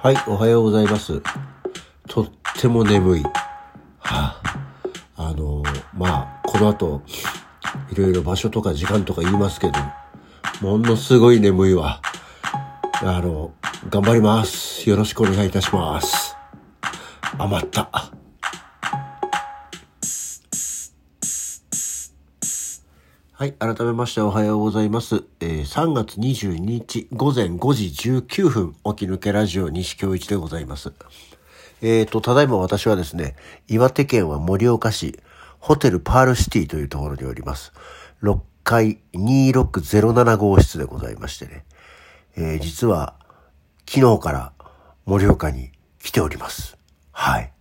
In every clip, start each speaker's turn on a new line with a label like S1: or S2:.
S1: はい、おはようございます。とっても眠い。はあ、あのまあ、この後、いろいろ場所とか時間とか言いますけど、ものすごい眠いわ。あの、頑張ります。よろしくお願いいたします。余った。はい。改めましておはようございます。えー3月22日午前5時19分、起き抜けラジオ西京一でございます。えーと、ただいま私はですね、岩手県は盛岡市、ホテルパールシティというところにおります。6階2607号室でございましてね。えー実は、昨日から盛岡に来ております。はい。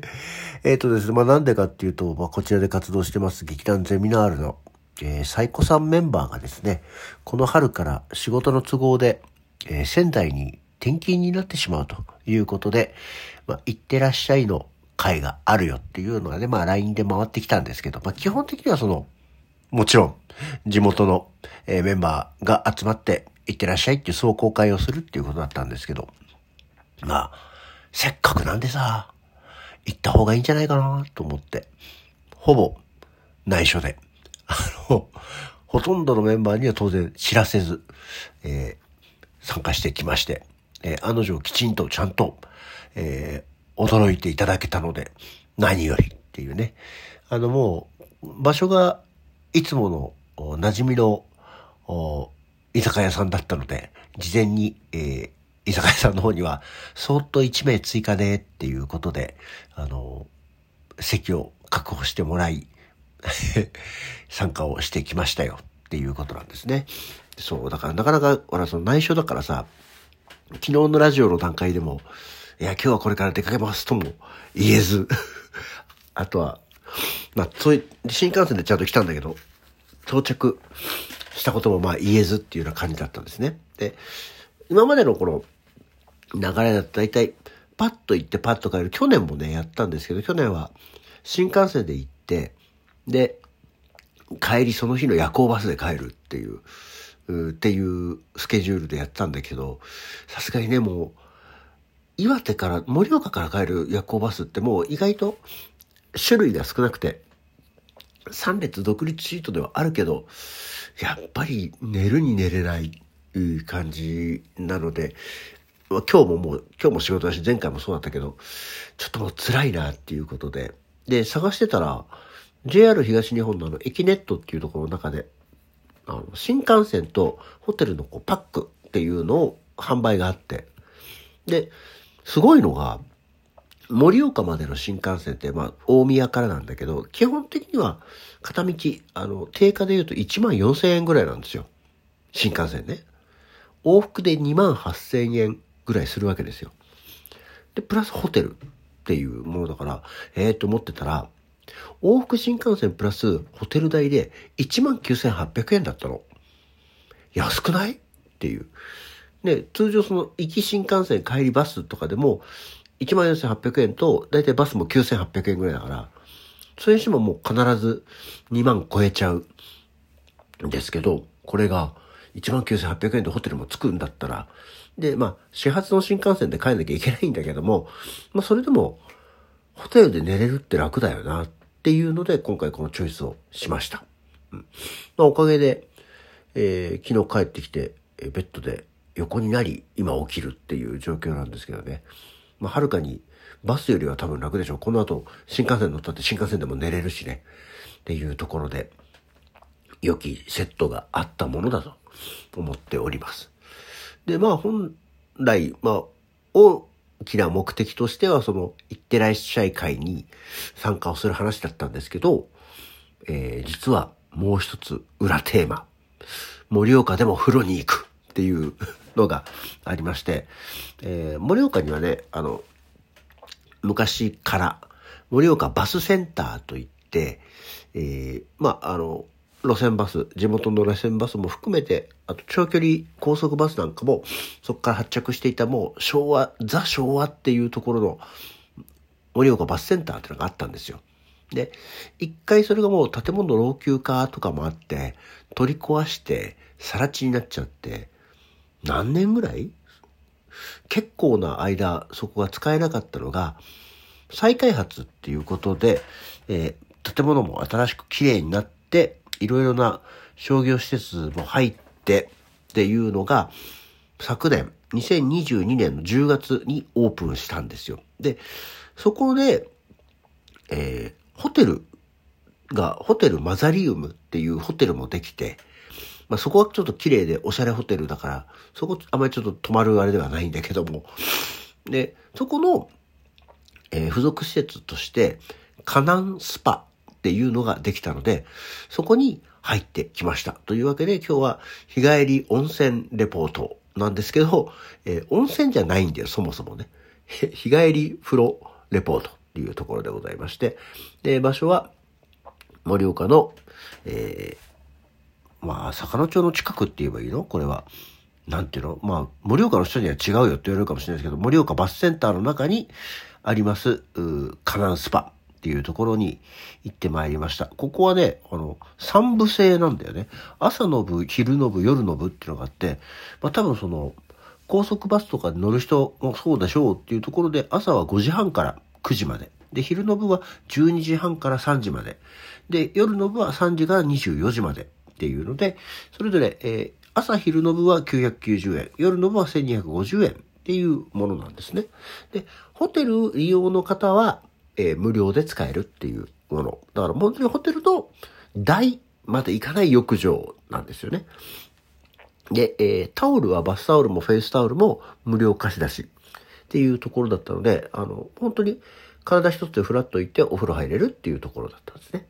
S1: えっとですね、まあなんでかっていうと、まあこちらで活動してます劇団ゼミナールの、えー、サイコさんメンバーがですね、この春から仕事の都合で、えー仙台に転勤になってしまうということで、まあ、行ってらっしゃいの会があるよっていうのがね、まあ LINE で回ってきたんですけど、まあ基本的にはその、もちろん、地元の、えーメンバーが集まって、行ってらっしゃいっていう壮行会をするっていうことだったんですけど、まあ、せっかくなんでさ、行った方がいいんじゃないかなと思って、ほぼ内緒で、あの、ほとんどのメンバーには当然知らせず、えー参加してきまして、えー案の定きちんとちゃんと、えー驚いていただけたので、何よりっていうね。あのもう、場所がいつものお馴染みの居酒屋さんだったので、事前に、えー居酒屋さんの方には、そっと1名追加でっていうことで、あの、席を確保してもらい、参加をしてきましたよっていうことなんですね。そう、だからなかなか、ほら、その内緒だからさ、昨日のラジオの段階でも、いや、今日はこれから出かけますとも言えず、あとは、まあ、そういう、新幹線でちゃんと来たんだけど、到着したこともまあ言えずっていうような感じだったんですね。で、今までのこの流れだと大体、パッと行ってパッと帰る。去年もね、やったんですけど、去年は新幹線で行って、で、帰りその日の夜行バスで帰るっていう、うっていうスケジュールでやったんだけど、さすがにね、もう、岩手から、盛岡から帰る夜行バスってもう意外と種類が少なくて、3列独立シートではあるけど、やっぱり寝るに寝れないう感じなので、今日ももう、今日も仕事だし、前回もそうだったけど、ちょっともう辛いなっていうことで、で、探してたら、JR 東日本のあの、エキネットっていうところの中で、あの、新幹線とホテルのこうパックっていうのを販売があって、で、すごいのが、盛岡までの新幹線って、まあ、大宮からなんだけど、基本的には、片道、あの、定価で言うと1万4千円ぐらいなんですよ。新幹線ね。往復で2万8千円ぐらいするわけですよ。で、プラスホテルっていうものだから、ええー、と思ってたら、往復新幹線プラスホテル代で1万9800円だったの。安くない？っていう。で、通常その行き新幹線帰りバスとかでも1万4800円と大体バスも9800円ぐらいだから、それにしてももう必ず2万超えちゃうんですけど、これが1万9800円でホテルも着くんだったら、で、まあ、始発の新幹線で帰んなきゃいけないんだけども、まあ、それでも、ホテルで寝れるって楽だよなっていうので、今回このチョイスをしました。うんまあ、おかげで、えー昨日帰ってきて、えーベッドで横になり、今起きるっていう状況なんですけどね。まあ、はるかに、バスよりは多分楽でしょう。この後、新幹線乗ったって新幹線でも寝れるしね。っていうところで、良きセットがあったものだと思っております。で、まあ本来、まあ大きな目的としてはその、行ってらっしゃい会に参加をする話だったんですけど、えー実はもう一つ裏テーマ、盛岡でも風呂に行くっていうのがありまして、えー盛岡にはね、あの、昔から盛岡バスセンターといって、えーまあ、あの、路線バス、地元の路線バスも含めて、あと長距離高速バスなんかも、そこから発着していたもう昭和、ザ昭和っていうところの盛岡バスセンターっていうのがあったんですよ。で、一回それがもう建物老朽化とかもあって、取り壊して、更地になっちゃって、何年ぐらい？結構な間そこが使えなかったのが、再開発っていうことで、えー、建物も新しく綺麗になって、いろいろな商業施設も入ってっていうのが、昨年、2022年の10月にオープンしたんですよ。で、そこで、えー、ホテルが、ホテルマザリウムっていうホテルもできて、まあ、そこはちょっと綺麗でおしゃれホテルだから、そこあまりちょっと泊まるあれではないんだけども。で、そこの、えー、付属施設として、カナンスパっていうのができたので、そこに入ってきました。というわけで今日は日帰り温泉レポートなんですけど、えー、温泉じゃないんだよ、そもそもね。日帰り風呂レポートっていうところでございまして、で、場所は盛岡の、えー、まあ、坂野町の近くって言えばいいの？これは。なんていうの？まあ、盛岡の人には違うよって言われるかもしれないですけど、盛岡バスセンターの中にあります、うカナンスパっていうところに行ってまいりました。ここはね、あの、三部制なんだよね。朝の部、昼の部、夜の部っていうのがあって、まあ多分その、高速バスとかで乗る人もそうでしょうっていうところで、朝は5時半から9時まで。で、昼の部は12時半から3時まで。で、夜の部は3時から24時まで。っていうので、それぞれ、えー、朝昼の部は990円、夜の部は1250円っていうものなんですね。で、ホテル利用の方は、えー、無料で使えるっていうもの。だから本当にホテルの大まで行かない浴場なんですよね。で、えー、タオルはバスタオルもフェイスタオルも無料貸し出しっていうところだったので、あの、本当に体一つでフラッと行ってお風呂入れるっていうところだったんですね。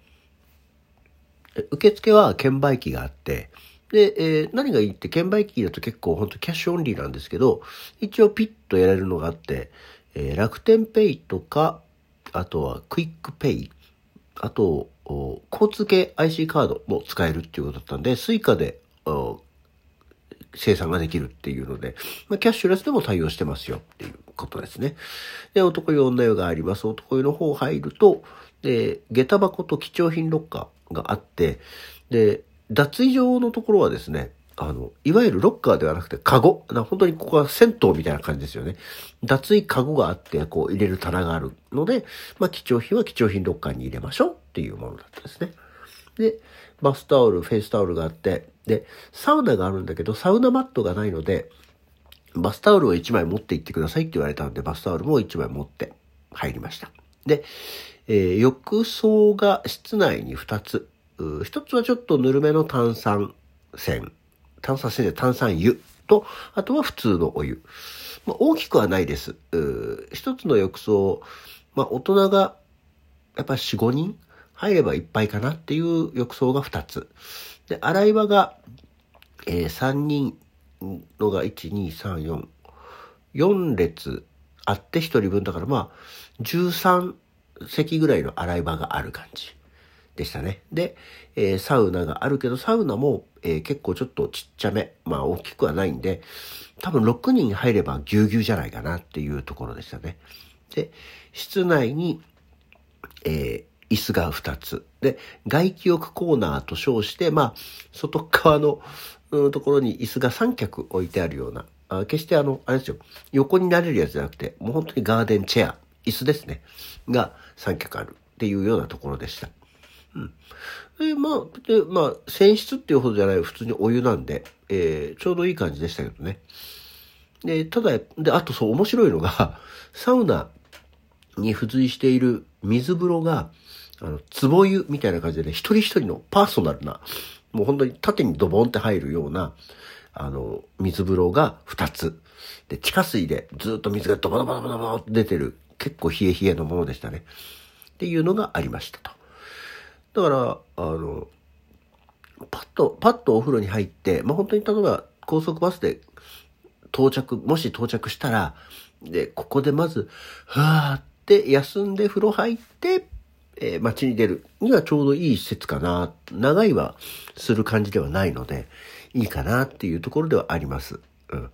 S1: 受付は券売機があって、で、えー、何がいいって券売機だと結構ほんとキャッシュオンリーなんですけど、一応ピッとやれるのがあって、えー、楽天ペイとか、あとはクイックペイ、あと、交通系 IC カードも使えるっていうことだったんで、 Suica で精算ができるっていうので、まあ、キャッシュレスでも対応してますよっていうことですね。で、男湯女湯があります。男湯の方入ると、で、下駄箱と貴重品ロッカー、があって、で、脱衣場のところはですね、あの、いわゆるロッカーではなくてカゴ。な本当にここは銭湯みたいな感じですよね。脱衣カゴがあって、こう入れる棚があるので、まあ貴重品は貴重品ロッカーに入れましょうっていうものだったんですね。で、バスタオル、フェイスタオルがあって、で、サウナがあるんだけど、サウナマットがないので、バスタオルを1枚持って行ってくださいって言われたんで、バスタオルも1枚持って入りました。で、えー、浴槽が室内に2つ。一つはちょっとぬるめの炭酸泉。炭酸泉で炭酸湯と、あとは普通のお湯。まあ、大きくはないです。一つの浴槽、まあ、大人がやっぱ4、5人入ればいっぱいかなっていう浴槽が2つ。で、洗い場が、えー、3人のが1、2、3、4。4列あって1人分だからまあ、13席ぐらいの洗い場がある感じでしたね。で、えー、サウナがあるけど、サウナも、えー、結構ちょっとちっちゃめ、まあ大きくはないんで、多分6人入ればぎゅうぎゅうじゃないかなっていうところでしたね。で、室内に、えー、椅子が2つ。で、外気浴コーナーと称して、まあ、外側の、うん、ところに椅子が3脚置いてあるような、あ決してあの、あれですよ、横になれるやつじゃなくて、もう本当にガーデンチェア、椅子ですね。が3脚あるっていうようなところでした。うん。で、まあ、で、まあ、泉質っていうほどじゃない、普通にお湯なんで、えー、ちょうどいい感じでしたけどね。で、ただ、で、あとそう、面白いのが、サウナに付随している水風呂が、あの、壺湯みたいな感じでね、一人一人のパーソナルな、もう本当に縦にドボンって入るような、あの、水風呂が2つ。で、地下水でずっと水がドボドボドボドボって出てる、結構冷え冷えのものでしたね。っていうのがありましたと。だから、あの、パッと、パッとお風呂に入って、まあ、本当に例えば高速バスで到着、もし到着したら、で、ここでまず、ふわーって休んで風呂入って、えー、街に出るにはちょうどいい施設かな。長いはする感じではないので、いいかなっていうところではあります。うん。だか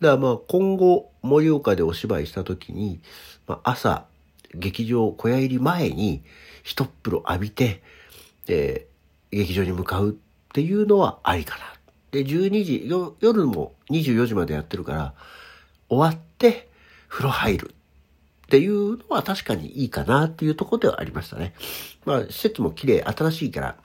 S1: らまあ今後、盛岡でお芝居した時に、まあ、朝、劇場小屋入り前に、一風呂浴びて、で、劇場に向かうっていうのはありかな。で、12時、夜も24時までやってるから、終わって風呂入るっていうのは確かにいいかなっていうところではありましたね。まあ、施設も綺麗、新しいから、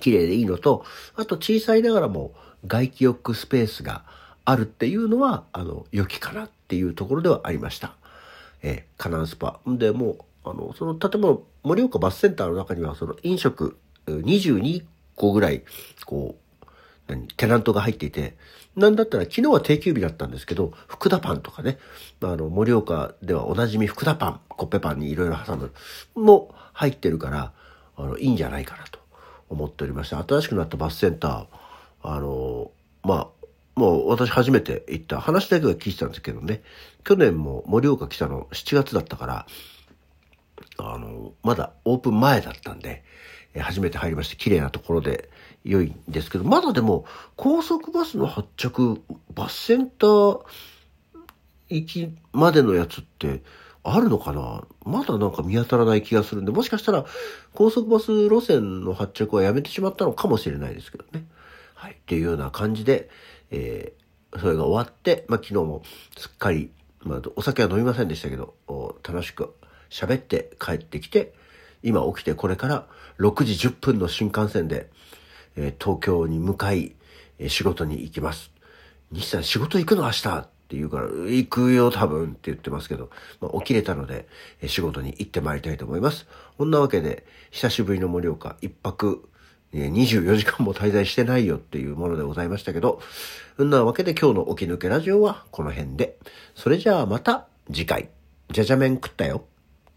S1: 綺麗でいいのと、あと小さいながらも外気浴スペースがあるっていうのは、あの、良きかなっていうところではありました。えー、カナンスパ。んで、もう、あの、その建物、盛岡バスセンターの中には、その飲食22個ぐらい、こう、何、テナントが入っていて、なんだったら昨日は定休日だったんですけど、福田パンとかね、あの、盛岡ではおなじみ福田パン、コッペパンにいろいろ挟む、も入ってるから、あの、いいんじゃないかなと思っておりまして、新しくなったバスセンター、あの、まあ、もう私初めて行った話だけは聞いてたんですけどね、去年も盛岡来たの7月だったから、あの、まだオープン前だったんで、初めて入りまして綺麗なところで良いんですけど、まだでも高速バスの発着、バスセンター行きまでのやつってあるのかな？まだなんか見当たらない気がするんで、もしかしたら高速バス路線の発着はやめてしまったのかもしれないですけどね。はい。っていうような感じで、えー、それが終わって、まあ昨日もすっかり、まあお酒は飲みませんでしたけど、楽しく喋って帰ってきて、今起きてこれから6時10分の新幹線で、えー、東京に向かい、えー、仕事に行きます。西さん仕事行くの明日？って言うから、行くよ多分って言ってますけど、まあ、起きれたので、えー、仕事に行ってまいりたいと思います。こんなわけで、久しぶりの盛岡、一泊、24時間も滞在してないよっていうものでございましたけど、そんなわけで今日の起き抜けラジオはこの辺で。それじゃあまた次回。じゃじゃ麺食ったよ。